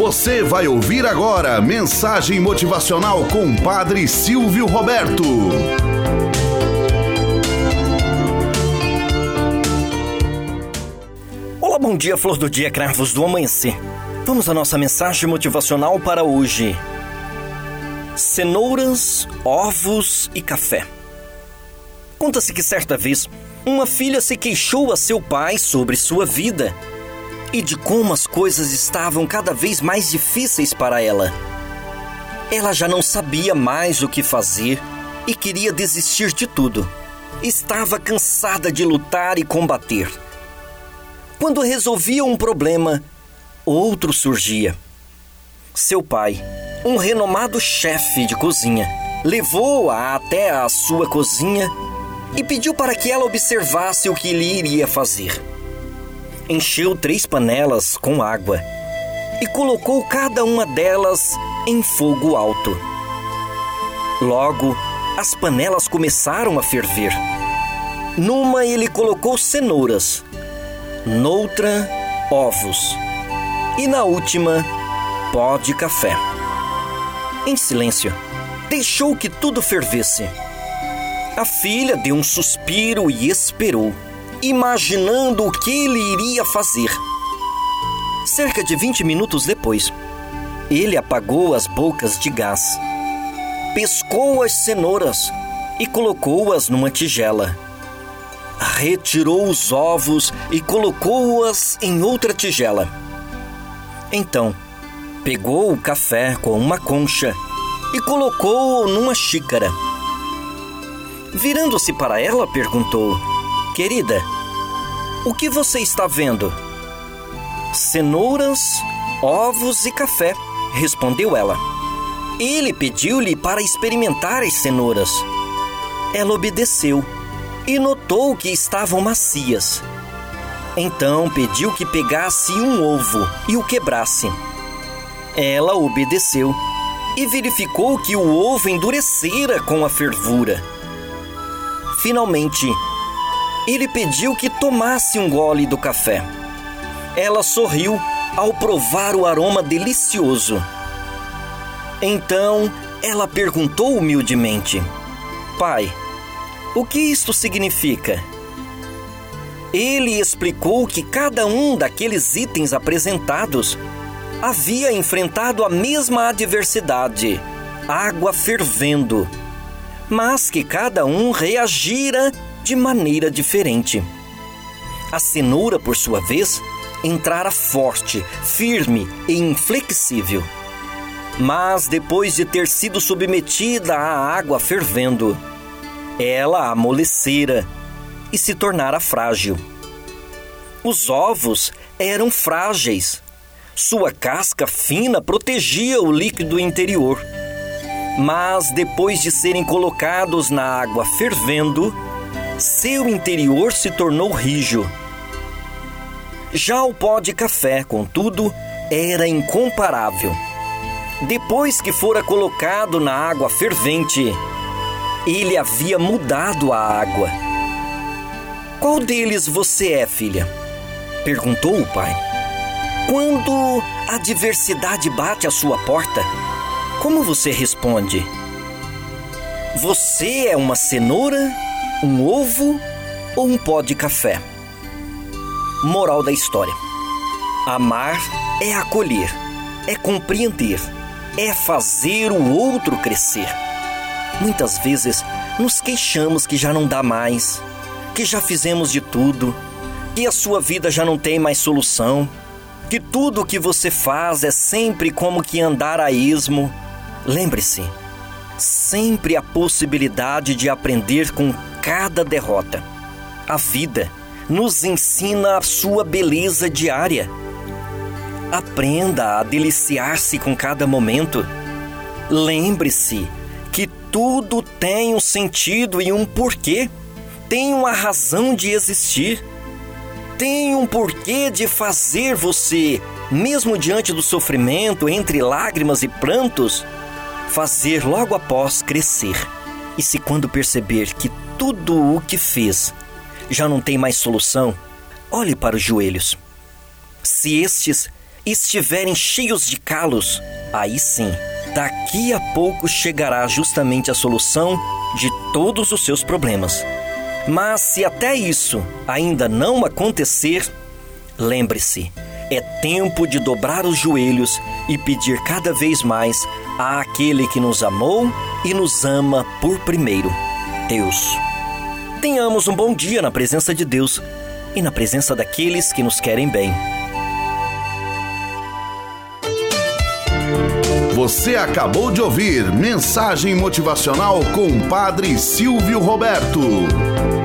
Você vai ouvir agora mensagem motivacional com Padre Silvio Roberto. Olá, bom dia, flor do dia, cravos do amanhecer. Vamos à nossa mensagem motivacional para hoje. Cenouras, ovos e café. Conta-se que certa vez uma filha se queixou a seu pai sobre sua vida e de como as coisas estavam cada vez mais difíceis para ela. Ela já não sabia mais o que fazer e queria desistir de tudo. Estava cansada de lutar e combater. Quando resolvia um problema, outro surgia. Seu pai, um renomado chefe de cozinha, levou-a até a sua cozinha e pediu para que ela observasse o que ele iria fazer encheu três panelas com água e colocou cada uma delas em fogo alto. Logo, as panelas começaram a ferver. Numa ele colocou cenouras, noutra, ovos e na última, pó de café. Em silêncio, deixou que tudo fervesse. A filha deu um suspiro e esperou imaginando o que ele iria fazer. Cerca de 20 minutos depois, ele apagou as bocas de gás, pescou as cenouras e colocou-as numa tigela. Retirou os ovos e colocou-as em outra tigela. Então, pegou o café com uma concha e colocou-o numa xícara. Virando-se para ela, perguntou: Querida, o que você está vendo? Cenouras, ovos e café, respondeu ela. Ele pediu-lhe para experimentar as cenouras. Ela obedeceu e notou que estavam macias. Então pediu que pegasse um ovo e o quebrasse. Ela obedeceu e verificou que o ovo endurecera com a fervura. Finalmente, ele pediu que tomasse um gole do café. Ela sorriu ao provar o aroma delicioso. Então ela perguntou humildemente: Pai, o que isto significa? Ele explicou que cada um daqueles itens apresentados havia enfrentado a mesma adversidade, água fervendo, mas que cada um reagira de maneira diferente. A cenoura, por sua vez, entrara forte, firme e inflexível. Mas depois de ter sido submetida à água fervendo, ela amolecera e se tornara frágil. Os ovos eram frágeis. Sua casca fina protegia o líquido interior. Mas depois de serem colocados na água fervendo, seu interior se tornou rijo. Já o pó de café, contudo, era incomparável. Depois que fora colocado na água fervente, ele havia mudado a água. Qual deles você é, filha? perguntou o pai. Quando a adversidade bate à sua porta, como você responde? Você é uma cenoura um ovo ou um pó de café? Moral da história: Amar é acolher, é compreender, é fazer o outro crescer. Muitas vezes nos queixamos que já não dá mais, que já fizemos de tudo, que a sua vida já não tem mais solução, que tudo o que você faz é sempre como que andar a esmo. Lembre-se, sempre a possibilidade de aprender com cada derrota. A vida nos ensina a sua beleza diária. Aprenda a deliciar-se com cada momento. Lembre-se que tudo tem um sentido e um porquê, tem uma razão de existir, tem um porquê de fazer você, mesmo diante do sofrimento, entre lágrimas e prantos, fazer logo após crescer. E se quando perceber que tudo o que fez já não tem mais solução, olhe para os joelhos. Se estes estiverem cheios de calos, aí sim, daqui a pouco chegará justamente a solução de todos os seus problemas. Mas se até isso ainda não acontecer, lembre-se, é tempo de dobrar os joelhos e pedir cada vez mais àquele que nos amou e nos ama por primeiro, Deus. Tenhamos um bom dia na presença de Deus e na presença daqueles que nos querem bem. Você acabou de ouvir Mensagem Motivacional com o Padre Silvio Roberto.